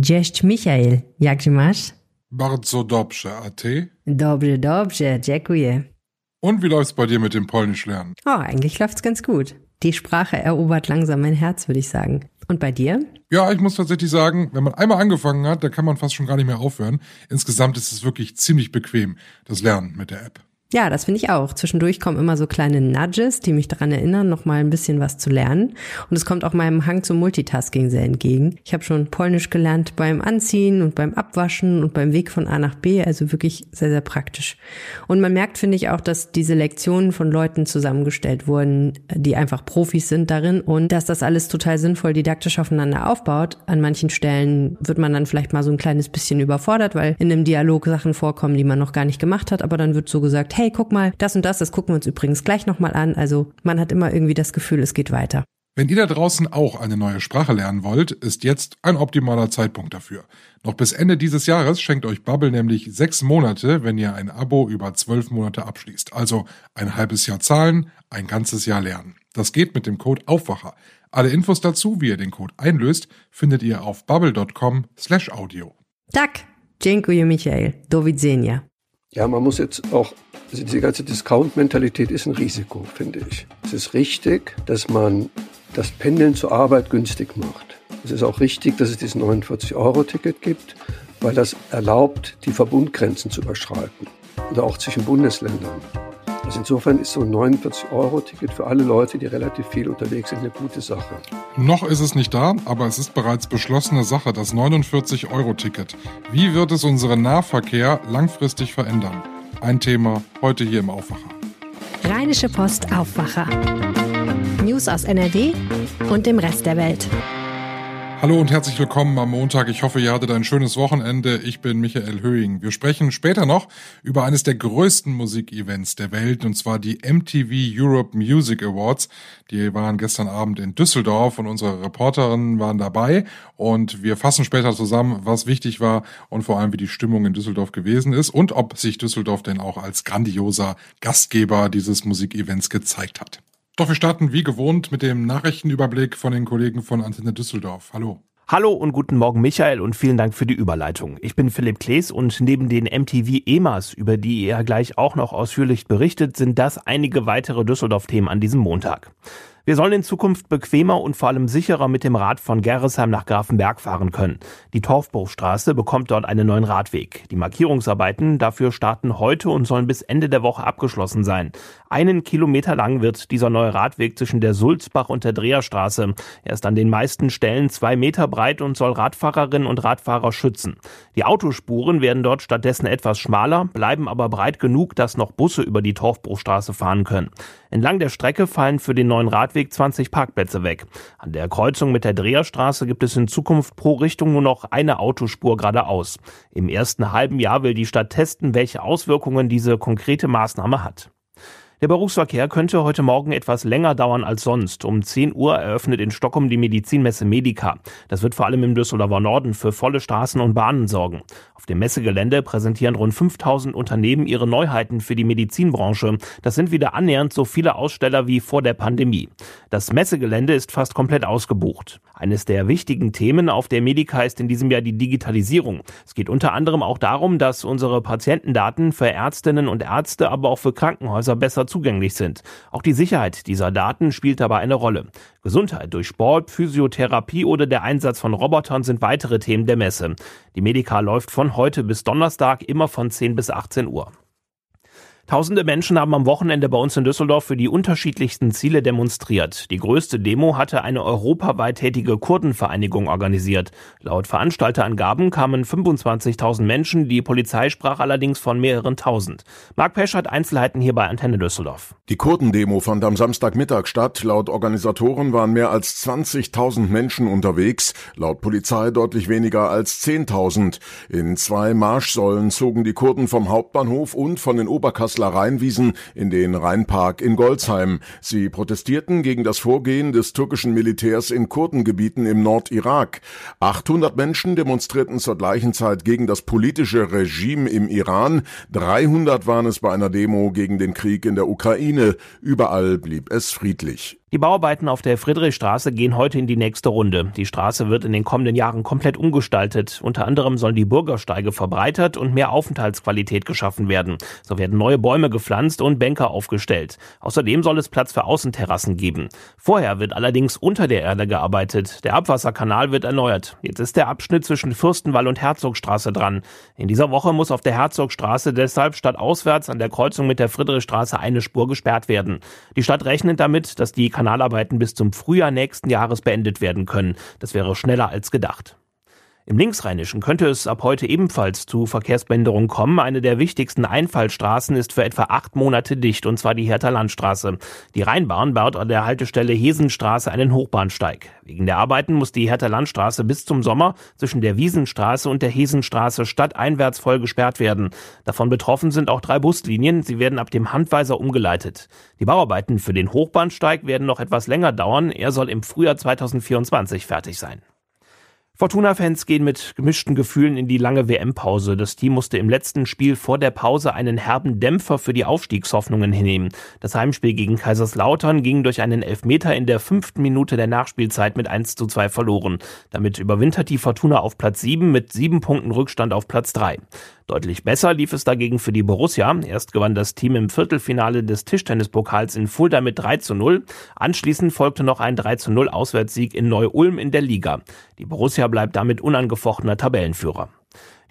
Cześć Michael, jak się masz? Bardzo dobrze, a ty? Dobrze, dobrze, dziękuję. Und wie läuft's bei dir mit dem Polnisch lernen? Oh, eigentlich läuft's ganz gut. Die Sprache erobert langsam mein Herz, würde ich sagen. Und bei dir? Ja, ich muss tatsächlich sagen, wenn man einmal angefangen hat, dann kann man fast schon gar nicht mehr aufhören. Insgesamt ist es wirklich ziemlich bequem, das Lernen mit der App. Ja, das finde ich auch. Zwischendurch kommen immer so kleine Nudges, die mich daran erinnern, noch mal ein bisschen was zu lernen. Und es kommt auch meinem Hang zum Multitasking sehr entgegen. Ich habe schon Polnisch gelernt beim Anziehen und beim Abwaschen und beim Weg von A nach B, also wirklich sehr, sehr praktisch. Und man merkt, finde ich, auch, dass diese Lektionen von Leuten zusammengestellt wurden, die einfach Profis sind darin und dass das alles total sinnvoll didaktisch aufeinander aufbaut. An manchen Stellen wird man dann vielleicht mal so ein kleines bisschen überfordert, weil in einem Dialog Sachen vorkommen, die man noch gar nicht gemacht hat, aber dann wird so gesagt, hey, guck mal, das und das, das gucken wir uns übrigens gleich nochmal an. Also man hat immer irgendwie das Gefühl, es geht weiter. Wenn ihr da draußen auch eine neue Sprache lernen wollt, ist jetzt ein optimaler Zeitpunkt dafür. Noch bis Ende dieses Jahres schenkt euch Bubble nämlich sechs Monate, wenn ihr ein Abo über zwölf Monate abschließt. Also ein halbes Jahr zahlen, ein ganzes Jahr lernen. Das geht mit dem Code Aufwacher. Alle Infos dazu, wie ihr den Code einlöst, findet ihr auf bubble.com slash audio. Tak, dziękuję Michael. Do widzenia. Ja, man muss jetzt auch, also diese ganze Discount-Mentalität ist ein Risiko, finde ich. Es ist richtig, dass man das Pendeln zur Arbeit günstig macht. Es ist auch richtig, dass es dieses 49-Euro-Ticket gibt, weil das erlaubt, die Verbundgrenzen zu überschreiten. Oder auch zwischen Bundesländern. Also insofern ist so ein 49-Euro-Ticket für alle Leute, die relativ viel unterwegs sind, eine gute Sache. Noch ist es nicht da, aber es ist bereits beschlossene Sache, das 49-Euro-Ticket. Wie wird es unseren Nahverkehr langfristig verändern? Ein Thema heute hier im Aufwacher. Rheinische Post Aufwacher. News aus NRW und dem Rest der Welt. Hallo und herzlich willkommen am Montag. Ich hoffe, ihr hattet ein schönes Wochenende. Ich bin Michael Höhing. Wir sprechen später noch über eines der größten Musikevents der Welt, und zwar die MTV Europe Music Awards. Die waren gestern Abend in Düsseldorf und unsere Reporterinnen waren dabei. Und wir fassen später zusammen, was wichtig war und vor allem, wie die Stimmung in Düsseldorf gewesen ist und ob sich Düsseldorf denn auch als grandioser Gastgeber dieses Musikevents gezeigt hat. Doch wir starten wie gewohnt mit dem Nachrichtenüberblick von den Kollegen von Antenne Düsseldorf. Hallo. Hallo und guten Morgen Michael und vielen Dank für die Überleitung. Ich bin Philipp Klees und neben den MTV EMAs, über die ihr gleich auch noch ausführlich berichtet, sind das einige weitere Düsseldorf-Themen an diesem Montag. Wir sollen in Zukunft bequemer und vor allem sicherer mit dem Rad von Gerresheim nach Grafenberg fahren können. Die Torfbruchstraße bekommt dort einen neuen Radweg. Die Markierungsarbeiten dafür starten heute und sollen bis Ende der Woche abgeschlossen sein. Einen Kilometer lang wird dieser neue Radweg zwischen der Sulzbach und der Dreherstraße. Er ist an den meisten Stellen zwei Meter breit und soll Radfahrerinnen und Radfahrer schützen. Die Autospuren werden dort stattdessen etwas schmaler, bleiben aber breit genug, dass noch Busse über die Torfbruchstraße fahren können. Entlang der Strecke fallen für den neuen Radweg 20 Parkplätze weg. An der Kreuzung mit der Dreherstraße gibt es in Zukunft pro Richtung nur noch eine Autospur geradeaus. Im ersten halben Jahr will die Stadt testen, welche Auswirkungen diese konkrete Maßnahme hat. Der Berufsverkehr könnte heute Morgen etwas länger dauern als sonst. Um 10 Uhr eröffnet in Stockholm die Medizinmesse Medica. Das wird vor allem im Düsseldorfer Norden für volle Straßen und Bahnen sorgen. Auf dem Messegelände präsentieren rund 5000 Unternehmen ihre Neuheiten für die Medizinbranche. Das sind wieder annähernd so viele Aussteller wie vor der Pandemie. Das Messegelände ist fast komplett ausgebucht. Eines der wichtigen Themen auf der Medica ist in diesem Jahr die Digitalisierung. Es geht unter anderem auch darum, dass unsere Patientendaten für Ärztinnen und Ärzte, aber auch für Krankenhäuser besser zugänglich sind. Auch die Sicherheit dieser Daten spielt dabei eine Rolle. Gesundheit durch Sport, Physiotherapie oder der Einsatz von Robotern sind weitere Themen der Messe. Die Medica läuft von heute bis Donnerstag immer von 10 bis 18 Uhr. Tausende Menschen haben am Wochenende bei uns in Düsseldorf für die unterschiedlichsten Ziele demonstriert. Die größte Demo hatte eine europaweit tätige Kurdenvereinigung organisiert. Laut Veranstalterangaben kamen 25.000 Menschen, die Polizei sprach allerdings von mehreren tausend. Marc Pesch hat Einzelheiten hier bei Antenne Düsseldorf. Die Kurdendemo fand am Samstagmittag statt. Laut Organisatoren waren mehr als 20.000 Menschen unterwegs, laut Polizei deutlich weniger als 10.000. In zwei Marschsäulen zogen die Kurden vom Hauptbahnhof und von den Oberkassler Kasseler Rheinwiesen in den Rheinpark in Golzheim. Sie protestierten gegen das Vorgehen des türkischen Militärs in Kurdengebieten im Nordirak. 800 Menschen demonstrierten zur gleichen Zeit gegen das politische Regime im Iran. 300 waren es bei einer Demo gegen den Krieg in der Ukraine. Überall blieb es friedlich. Die Bauarbeiten auf der Friedrichstraße gehen heute in die nächste Runde. Die Straße wird in den kommenden Jahren komplett umgestaltet. Unter anderem sollen die Bürgersteige verbreitert und mehr Aufenthaltsqualität geschaffen werden. So werden neue Bäume gepflanzt und Bänke aufgestellt. Außerdem soll es Platz für Außenterrassen geben. Vorher wird allerdings unter der Erde gearbeitet. Der Abwasserkanal wird erneuert. Jetzt ist der Abschnitt zwischen Fürstenwall und Herzogstraße dran. In dieser Woche muss auf der Herzogstraße deshalb stadtauswärts an der Kreuzung mit der Friedrichstraße eine Spur gesperrt werden. Die Stadt rechnet damit, dass die Kanalarbeiten bis zum Frühjahr nächsten Jahres beendet werden können. Das wäre schneller als gedacht. Im Linksrheinischen könnte es ab heute ebenfalls zu Verkehrsbehinderungen kommen. Eine der wichtigsten Einfallstraßen ist für etwa acht Monate dicht, und zwar die Hertha Landstraße. Die Rheinbahn baut an der Haltestelle Hesenstraße einen Hochbahnsteig. Wegen der Arbeiten muss die Hertha Landstraße bis zum Sommer zwischen der Wiesenstraße und der Hesenstraße stadteinwärts voll gesperrt werden. Davon betroffen sind auch drei Buslinien. Sie werden ab dem Handweiser umgeleitet. Die Bauarbeiten für den Hochbahnsteig werden noch etwas länger dauern. Er soll im Frühjahr 2024 fertig sein. Fortuna-Fans gehen mit gemischten Gefühlen in die lange WM-Pause. Das Team musste im letzten Spiel vor der Pause einen herben Dämpfer für die Aufstiegshoffnungen hinnehmen. Das Heimspiel gegen Kaiserslautern ging durch einen Elfmeter in der fünften Minute der Nachspielzeit mit 1 zu 2 verloren. Damit überwintert die Fortuna auf Platz 7 mit sieben Punkten Rückstand auf Platz 3. Deutlich besser lief es dagegen für die Borussia. Erst gewann das Team im Viertelfinale des Tischtennispokals in Fulda mit 3 zu 0. Anschließend folgte noch ein 3 zu 0 Auswärtssieg in Neu-Ulm in der Liga. Die Borussia bleibt damit unangefochtener Tabellenführer.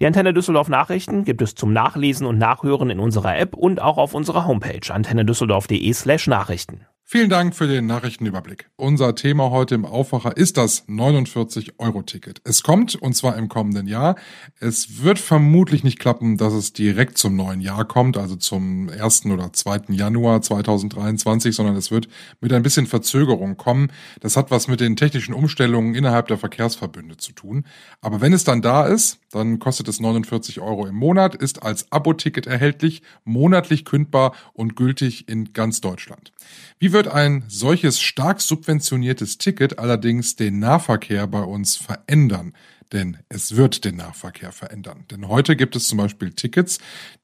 Die Antenne Düsseldorf Nachrichten gibt es zum Nachlesen und Nachhören in unserer App und auch auf unserer Homepage antennedüsseldorf.de slash Nachrichten. Vielen Dank für den Nachrichtenüberblick. Unser Thema heute im Aufwacher ist das 49-Euro-Ticket. Es kommt, und zwar im kommenden Jahr. Es wird vermutlich nicht klappen, dass es direkt zum neuen Jahr kommt, also zum 1. oder 2. Januar 2023, sondern es wird mit ein bisschen Verzögerung kommen. Das hat was mit den technischen Umstellungen innerhalb der Verkehrsverbünde zu tun. Aber wenn es dann da ist, dann kostet es 49 Euro im Monat, ist als Abo-Ticket erhältlich, monatlich kündbar und gültig in ganz Deutschland. Wie wird ein solches stark subventioniertes Ticket allerdings den Nahverkehr bei uns verändern? Denn es wird den Nahverkehr verändern. Denn heute gibt es zum Beispiel Tickets,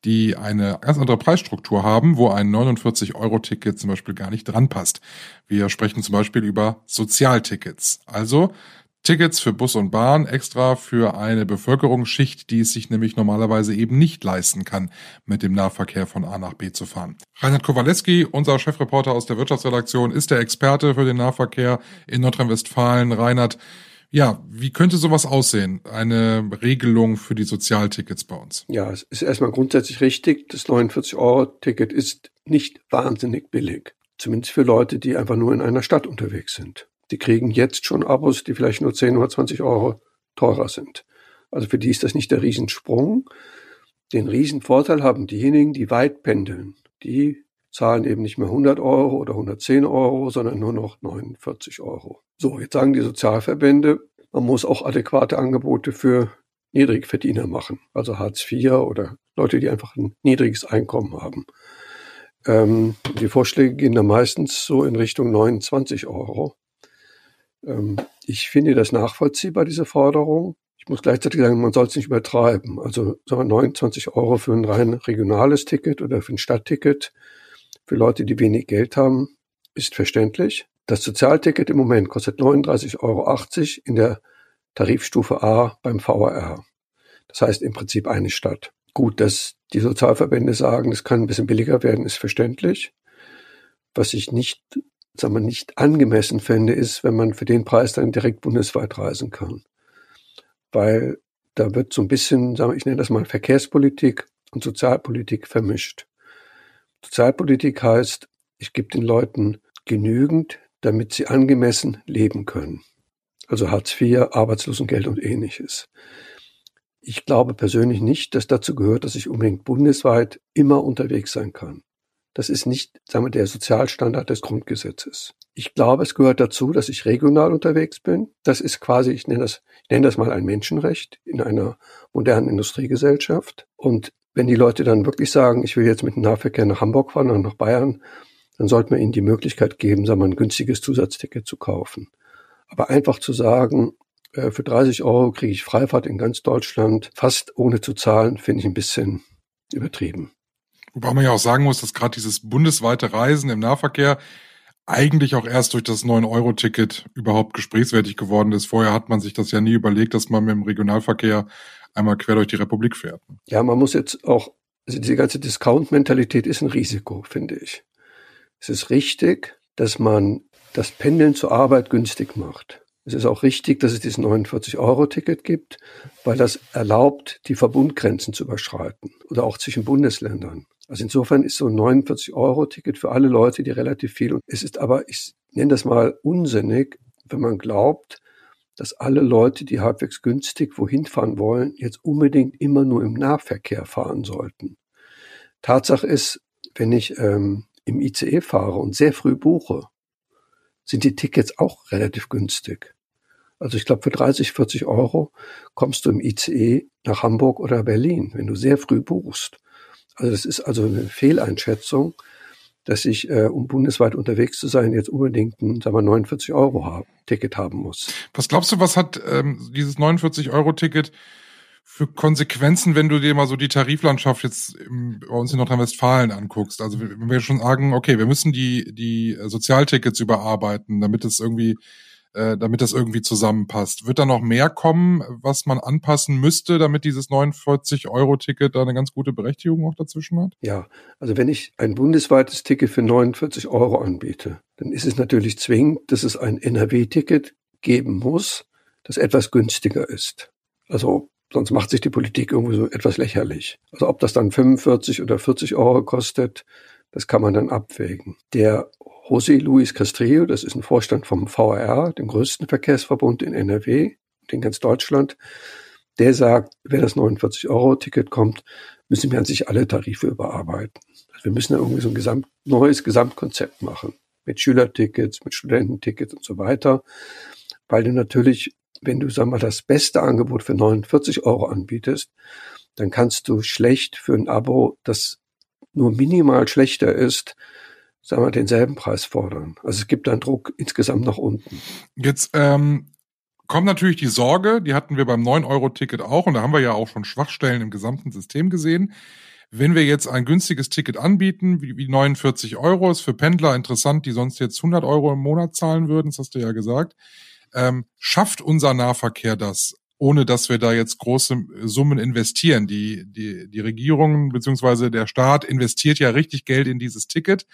die eine ganz andere Preisstruktur haben, wo ein 49-Euro-Ticket zum Beispiel gar nicht dran passt. Wir sprechen zum Beispiel über Sozialtickets. Also Tickets für Bus und Bahn extra für eine Bevölkerungsschicht, die es sich nämlich normalerweise eben nicht leisten kann, mit dem Nahverkehr von A nach B zu fahren. Reinhard Kowaleski, unser Chefreporter aus der Wirtschaftsredaktion, ist der Experte für den Nahverkehr in Nordrhein-Westfalen. Reinhard, ja, wie könnte sowas aussehen? Eine Regelung für die Sozialtickets bei uns? Ja, es ist erstmal grundsätzlich richtig. Das 49-Euro-Ticket ist nicht wahnsinnig billig. Zumindest für Leute, die einfach nur in einer Stadt unterwegs sind. Die kriegen jetzt schon Abos, die vielleicht nur 10 oder 20 Euro teurer sind. Also für die ist das nicht der Riesensprung. Den Riesenvorteil haben diejenigen, die weit pendeln. Die zahlen eben nicht mehr 100 Euro oder 110 Euro, sondern nur noch 49 Euro. So, jetzt sagen die Sozialverbände, man muss auch adäquate Angebote für Niedrigverdiener machen, also Hartz IV oder Leute, die einfach ein niedriges Einkommen haben. Ähm, die Vorschläge gehen da meistens so in Richtung 29 Euro. Ähm, ich finde das nachvollziehbar, diese Forderung. Ich muss gleichzeitig sagen, man soll es nicht übertreiben. Also sagen wir 29 Euro für ein rein regionales Ticket oder für ein Stadtticket für Leute, die wenig Geld haben, ist verständlich. Das Sozialticket im Moment kostet 39,80 Euro in der Tarifstufe A beim VRR. Das heißt im Prinzip eine Stadt. Gut, dass die Sozialverbände sagen, es kann ein bisschen billiger werden, ist verständlich. Was ich nicht sagen wir, nicht angemessen fände, ist, wenn man für den Preis dann direkt bundesweit reisen kann. Weil da wird so ein bisschen, sagen wir, ich nenne das mal Verkehrspolitik und Sozialpolitik vermischt. Sozialpolitik heißt, ich gebe den Leuten genügend, damit sie angemessen leben können. Also Hartz IV, Arbeitslosengeld und ähnliches. Ich glaube persönlich nicht, dass dazu gehört, dass ich unbedingt bundesweit immer unterwegs sein kann. Das ist nicht, sagen wir, der Sozialstandard des Grundgesetzes. Ich glaube, es gehört dazu, dass ich regional unterwegs bin. Das ist quasi, ich nenne das, ich nenne das mal ein Menschenrecht in einer modernen Industriegesellschaft. Und wenn die Leute dann wirklich sagen, ich will jetzt mit dem Nahverkehr nach Hamburg fahren oder nach Bayern, dann sollte man ihnen die Möglichkeit geben, sagen wir, ein günstiges Zusatzticket zu kaufen. Aber einfach zu sagen, äh, für 30 Euro kriege ich Freifahrt in ganz Deutschland, fast ohne zu zahlen, finde ich ein bisschen übertrieben. Wobei man ja auch sagen muss, dass gerade dieses bundesweite Reisen im Nahverkehr eigentlich auch erst durch das 9-Euro-Ticket überhaupt gesprächswertig geworden ist. Vorher hat man sich das ja nie überlegt, dass man mit dem Regionalverkehr einmal quer durch die Republik fährt. Ja, man muss jetzt auch, also diese ganze Discount-Mentalität ist ein Risiko, finde ich. Es ist richtig, dass man das Pendeln zur Arbeit günstig macht. Es ist auch richtig, dass es dieses 49-Euro-Ticket gibt, weil das erlaubt, die Verbundgrenzen zu überschreiten oder auch zwischen Bundesländern. Also insofern ist so ein 49-Euro-Ticket für alle Leute, die relativ viel. Und es ist aber, ich nenne das mal unsinnig, wenn man glaubt, dass alle Leute, die halbwegs günstig wohin fahren wollen, jetzt unbedingt immer nur im Nahverkehr fahren sollten. Tatsache ist, wenn ich ähm, im ICE fahre und sehr früh buche, sind die Tickets auch relativ günstig. Also ich glaube, für 30, 40 Euro kommst du im ICE nach Hamburg oder Berlin, wenn du sehr früh buchst. Also das ist also eine Fehleinschätzung, dass ich, äh, um bundesweit unterwegs zu sein, jetzt unbedingt ein, sagen wir, 49 Euro haben, Ticket haben muss. Was glaubst du, was hat ähm, dieses 49 Euro Ticket für Konsequenzen, wenn du dir mal so die Tariflandschaft jetzt im, bei uns in Nordrhein-Westfalen anguckst? Also wenn wir schon sagen, okay, wir müssen die die Sozialtickets überarbeiten, damit es irgendwie äh, damit das irgendwie zusammenpasst. Wird da noch mehr kommen, was man anpassen müsste, damit dieses 49-Euro-Ticket da eine ganz gute Berechtigung auch dazwischen hat? Ja, also wenn ich ein bundesweites Ticket für 49 Euro anbiete, dann ist es natürlich zwingend, dass es ein NRW-Ticket geben muss, das etwas günstiger ist. Also sonst macht sich die Politik irgendwie so etwas lächerlich. Also ob das dann 45 oder 40 Euro kostet, das kann man dann abwägen. Der José Luis Castrillo, das ist ein Vorstand vom VRR, dem größten Verkehrsverbund in NRW, in ganz Deutschland, der sagt, wenn das 49-Euro-Ticket kommt, müssen wir an sich alle Tarife überarbeiten. Also wir müssen da irgendwie so ein Gesamt, neues Gesamtkonzept machen. Mit Schülertickets, mit Studententickets und so weiter. Weil du natürlich, wenn du, sag mal, das beste Angebot für 49 Euro anbietest, dann kannst du schlecht für ein Abo, das nur minimal schlechter ist, sagen wir, denselben Preis fordern. Also es gibt einen Druck insgesamt nach unten. Jetzt ähm, kommt natürlich die Sorge, die hatten wir beim 9-Euro-Ticket auch, und da haben wir ja auch schon Schwachstellen im gesamten System gesehen. Wenn wir jetzt ein günstiges Ticket anbieten, wie, wie 49 Euro, ist für Pendler interessant, die sonst jetzt 100 Euro im Monat zahlen würden, das hast du ja gesagt, ähm, schafft unser Nahverkehr das, ohne dass wir da jetzt große Summen investieren. Die, die, die Regierung beziehungsweise der Staat investiert ja richtig Geld in dieses Ticket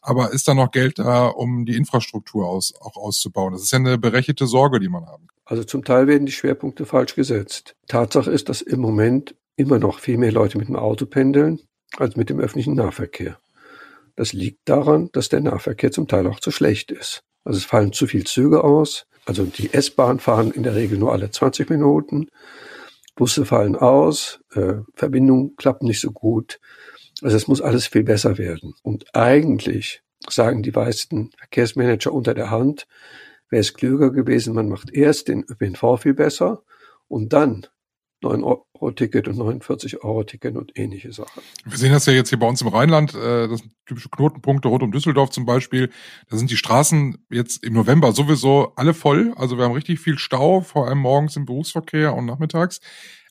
aber ist da noch Geld da, um die Infrastruktur aus, auch auszubauen? Das ist ja eine berechtigte Sorge, die man haben. Also zum Teil werden die Schwerpunkte falsch gesetzt. Tatsache ist, dass im Moment immer noch viel mehr Leute mit dem Auto pendeln als mit dem öffentlichen Nahverkehr. Das liegt daran, dass der Nahverkehr zum Teil auch zu schlecht ist. Also es fallen zu viele Züge aus. Also die S-Bahn fahren in der Regel nur alle 20 Minuten. Busse fallen aus, äh, Verbindungen klappen nicht so gut. Also es muss alles viel besser werden. Und eigentlich sagen die meisten Verkehrsmanager unter der Hand, wäre es klüger gewesen, man macht erst den ÖPNV viel besser und dann 9-Euro-Ticket und 49-Euro-Ticket und ähnliche Sachen. Wir sehen das ja jetzt hier bei uns im Rheinland, äh, das sind typische Knotenpunkte rund um Düsseldorf zum Beispiel. Da sind die Straßen jetzt im November sowieso alle voll. Also wir haben richtig viel Stau, vor allem morgens im Berufsverkehr und nachmittags.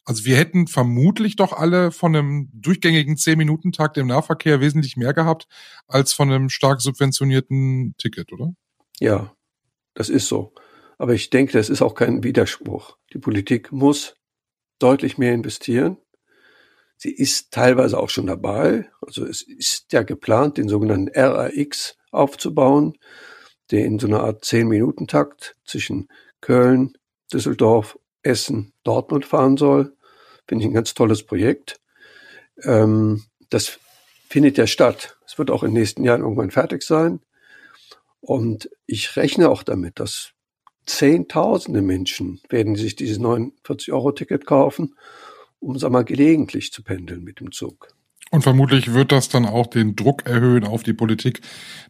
Also wir hätten vermutlich doch alle von einem durchgängigen 10-Minuten-Takt im Nahverkehr wesentlich mehr gehabt als von einem stark subventionierten Ticket, oder? Ja, das ist so. Aber ich denke, das ist auch kein Widerspruch. Die Politik muss deutlich mehr investieren. Sie ist teilweise auch schon dabei. Also es ist ja geplant, den sogenannten RAX aufzubauen, der in so einer Art 10-Minuten-Takt zwischen Köln, Düsseldorf, Essen, Dortmund fahren soll. Finde ich ein ganz tolles Projekt. Ähm, das findet ja statt. Es wird auch in den nächsten Jahren irgendwann fertig sein. Und ich rechne auch damit, dass Zehntausende Menschen werden sich dieses 49-Euro-Ticket kaufen, um, sag mal, gelegentlich zu pendeln mit dem Zug. Und vermutlich wird das dann auch den Druck erhöhen auf die Politik,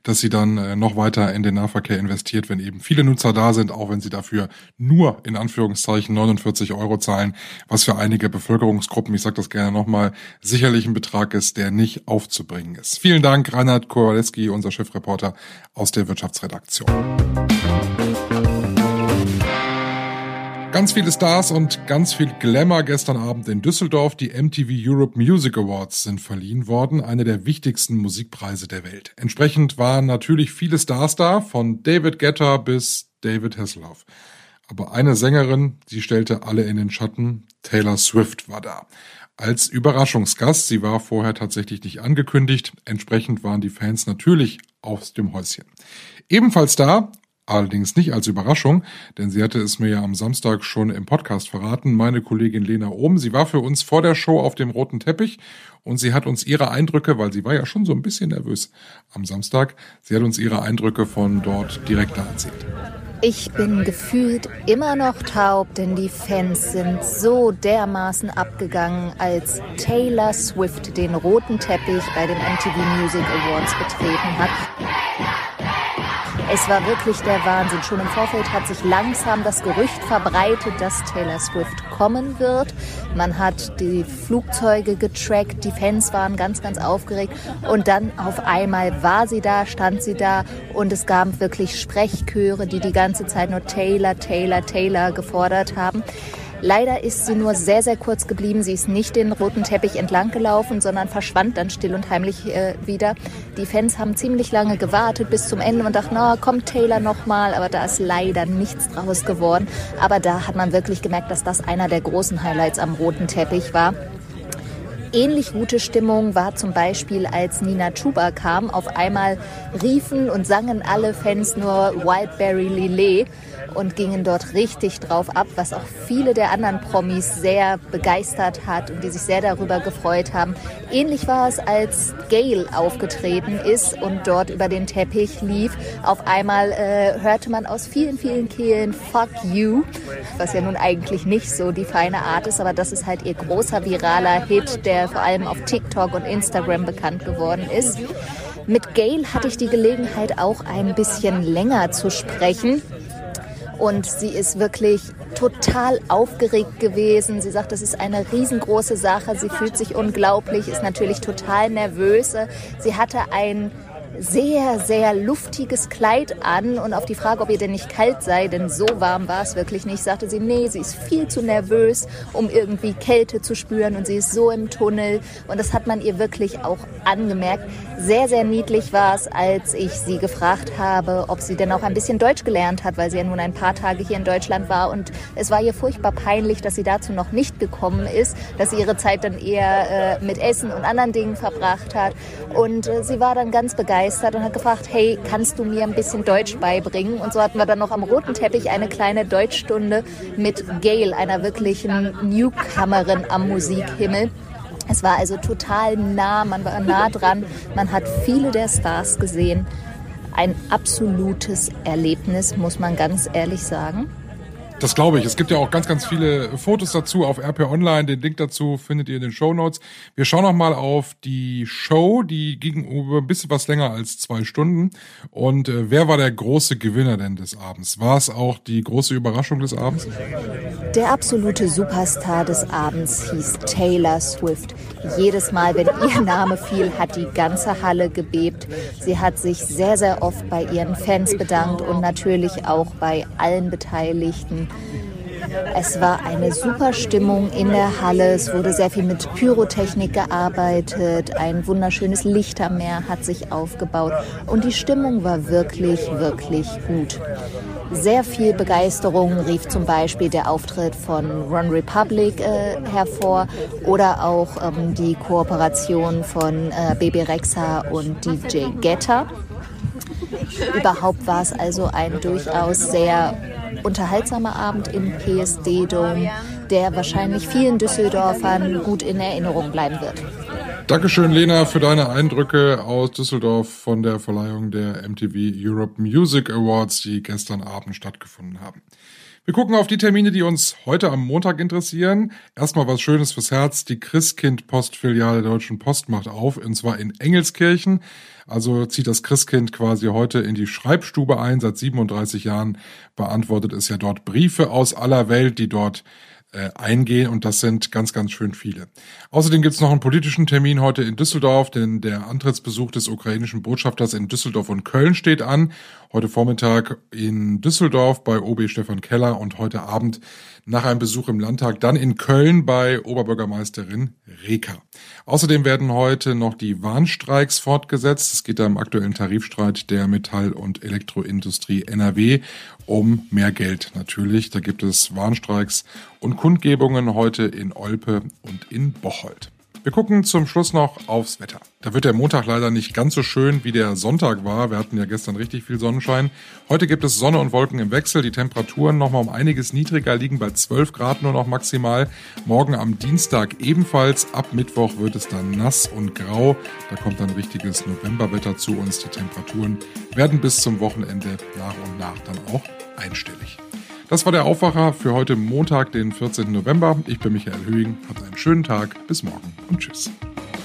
dass sie dann äh, noch weiter in den Nahverkehr investiert, wenn eben viele Nutzer da sind, auch wenn sie dafür nur in Anführungszeichen 49 Euro zahlen, was für einige Bevölkerungsgruppen, ich sage das gerne nochmal, sicherlich ein Betrag ist, der nicht aufzubringen ist. Vielen Dank, Reinhard Kowaleski, unser Chefreporter aus der Wirtschaftsredaktion. Ganz viele Stars und ganz viel Glamour gestern Abend in Düsseldorf. Die MTV Europe Music Awards sind verliehen worden, eine der wichtigsten Musikpreise der Welt. Entsprechend waren natürlich viele Stars da, von David Guetta bis David Hasselhoff. Aber eine Sängerin, sie stellte alle in den Schatten, Taylor Swift war da. Als Überraschungsgast, sie war vorher tatsächlich nicht angekündigt, entsprechend waren die Fans natürlich aus dem Häuschen. Ebenfalls da Allerdings nicht als Überraschung, denn sie hatte es mir ja am Samstag schon im Podcast verraten, meine Kollegin Lena Ohm. Sie war für uns vor der Show auf dem roten Teppich und sie hat uns ihre Eindrücke, weil sie war ja schon so ein bisschen nervös am Samstag, sie hat uns ihre Eindrücke von dort direkt erzählt. Ich bin gefühlt immer noch taub, denn die Fans sind so dermaßen abgegangen, als Taylor Swift den roten Teppich bei den MTV Music Awards betreten hat. Es war wirklich der Wahnsinn. Schon im Vorfeld hat sich langsam das Gerücht verbreitet, dass Taylor Swift kommen wird. Man hat die Flugzeuge getrackt, die Fans waren ganz, ganz aufgeregt. Und dann auf einmal war sie da, stand sie da und es gab wirklich Sprechchöre, die die ganze Zeit nur Taylor, Taylor, Taylor gefordert haben. Leider ist sie nur sehr, sehr kurz geblieben. Sie ist nicht den roten Teppich entlang gelaufen, sondern verschwand dann still und heimlich äh, wieder. Die Fans haben ziemlich lange gewartet bis zum Ende und dachten, na, kommt Taylor nochmal. Aber da ist leider nichts draus geworden. Aber da hat man wirklich gemerkt, dass das einer der großen Highlights am roten Teppich war. Ähnlich gute Stimmung war zum Beispiel, als Nina Chuba kam. Auf einmal riefen und sangen alle Fans nur Wildberry Lillet und gingen dort richtig drauf ab, was auch viele der anderen Promis sehr begeistert hat und die sich sehr darüber gefreut haben. Ähnlich war es, als Gail aufgetreten ist und dort über den Teppich lief. Auf einmal äh, hörte man aus vielen, vielen Kehlen Fuck You, was ja nun eigentlich nicht so die feine Art ist, aber das ist halt ihr großer viraler Hit, der vor allem auf TikTok und Instagram bekannt geworden ist. Mit Gail hatte ich die Gelegenheit, auch ein bisschen länger zu sprechen. Und sie ist wirklich total aufgeregt gewesen. Sie sagt, das ist eine riesengroße Sache. Sie fühlt sich unglaublich, ist natürlich total nervös. Sie hatte ein sehr, sehr luftiges Kleid an und auf die Frage, ob ihr denn nicht kalt sei, denn so warm war es wirklich nicht, sagte sie, nee, sie ist viel zu nervös, um irgendwie Kälte zu spüren und sie ist so im Tunnel. Und das hat man ihr wirklich auch angemerkt. Sehr, sehr niedlich war es, als ich sie gefragt habe, ob sie denn auch ein bisschen Deutsch gelernt hat, weil sie ja nun ein paar Tage hier in Deutschland war. Und es war ihr furchtbar peinlich, dass sie dazu noch nicht gekommen ist, dass sie ihre Zeit dann eher äh, mit Essen und anderen Dingen verbracht hat. Und äh, sie war dann ganz begeistert begeistert und hat gefragt, hey, kannst du mir ein bisschen Deutsch beibringen? Und so hatten wir dann noch am roten Teppich eine kleine Deutschstunde mit Gail, einer wirklichen Newcomerin am Musikhimmel. Es war also total nah, man war nah dran, man hat viele der Stars gesehen. Ein absolutes Erlebnis, muss man ganz ehrlich sagen. Das glaube ich. Es gibt ja auch ganz, ganz viele Fotos dazu auf RP Online. Den Link dazu findet ihr in den Show Notes. Wir schauen noch mal auf die Show. Die ging über ein bisschen was länger als zwei Stunden. Und äh, wer war der große Gewinner denn des Abends? War es auch die große Überraschung des Abends? Der absolute Superstar des Abends hieß Taylor Swift. Jedes Mal, wenn ihr Name fiel, hat die ganze Halle gebebt. Sie hat sich sehr, sehr oft bei ihren Fans bedankt und natürlich auch bei allen Beteiligten es war eine super Stimmung in der Halle. Es wurde sehr viel mit Pyrotechnik gearbeitet. Ein wunderschönes Lichtermeer hat sich aufgebaut. Und die Stimmung war wirklich, wirklich gut. Sehr viel Begeisterung rief zum Beispiel der Auftritt von Run Republic äh, hervor oder auch ähm, die Kooperation von äh, Baby Rexa und DJ Getter. Überhaupt war es also ein durchaus sehr unterhaltsamer Abend im PSD Dome, der wahrscheinlich vielen Düsseldorfern gut in Erinnerung bleiben wird. Dankeschön, Lena, für deine Eindrücke aus Düsseldorf von der Verleihung der MTV Europe Music Awards, die gestern Abend stattgefunden haben. Wir gucken auf die Termine, die uns heute am Montag interessieren. Erstmal was Schönes fürs Herz. Die Christkind-Postfiliale der Deutschen Post macht auf, und zwar in Engelskirchen. Also zieht das Christkind quasi heute in die Schreibstube ein. Seit 37 Jahren beantwortet es ja dort Briefe aus aller Welt, die dort äh, eingehen und das sind ganz, ganz schön viele. Außerdem gibt es noch einen politischen Termin heute in Düsseldorf, denn der Antrittsbesuch des ukrainischen Botschafters in Düsseldorf und Köln steht an. Heute Vormittag in Düsseldorf bei OB Stefan Keller und heute Abend nach einem Besuch im Landtag dann in Köln bei Oberbürgermeisterin Reker. Außerdem werden heute noch die Warnstreiks fortgesetzt. Es geht da im aktuellen Tarifstreit der Metall- und Elektroindustrie NRW um mehr Geld natürlich. Da gibt es Warnstreiks und Kundgebungen heute in Olpe und in Bocholt. Wir gucken zum Schluss noch aufs Wetter. Da wird der Montag leider nicht ganz so schön, wie der Sonntag war. Wir hatten ja gestern richtig viel Sonnenschein. Heute gibt es Sonne und Wolken im Wechsel. Die Temperaturen nochmal um einiges niedriger, liegen bei 12 Grad nur noch maximal. Morgen am Dienstag ebenfalls. Ab Mittwoch wird es dann nass und grau. Da kommt dann richtiges Novemberwetter zu uns. Die Temperaturen werden bis zum Wochenende nach und nach dann auch einstellig. Das war der Aufwacher für heute Montag, den 14. November. Ich bin Michael Höhing. Habt einen schönen Tag. Bis morgen und tschüss.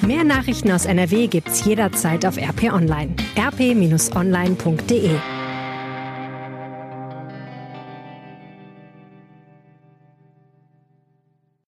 Mehr Nachrichten aus NRW gibt's jederzeit auf RP Online. rp-online.de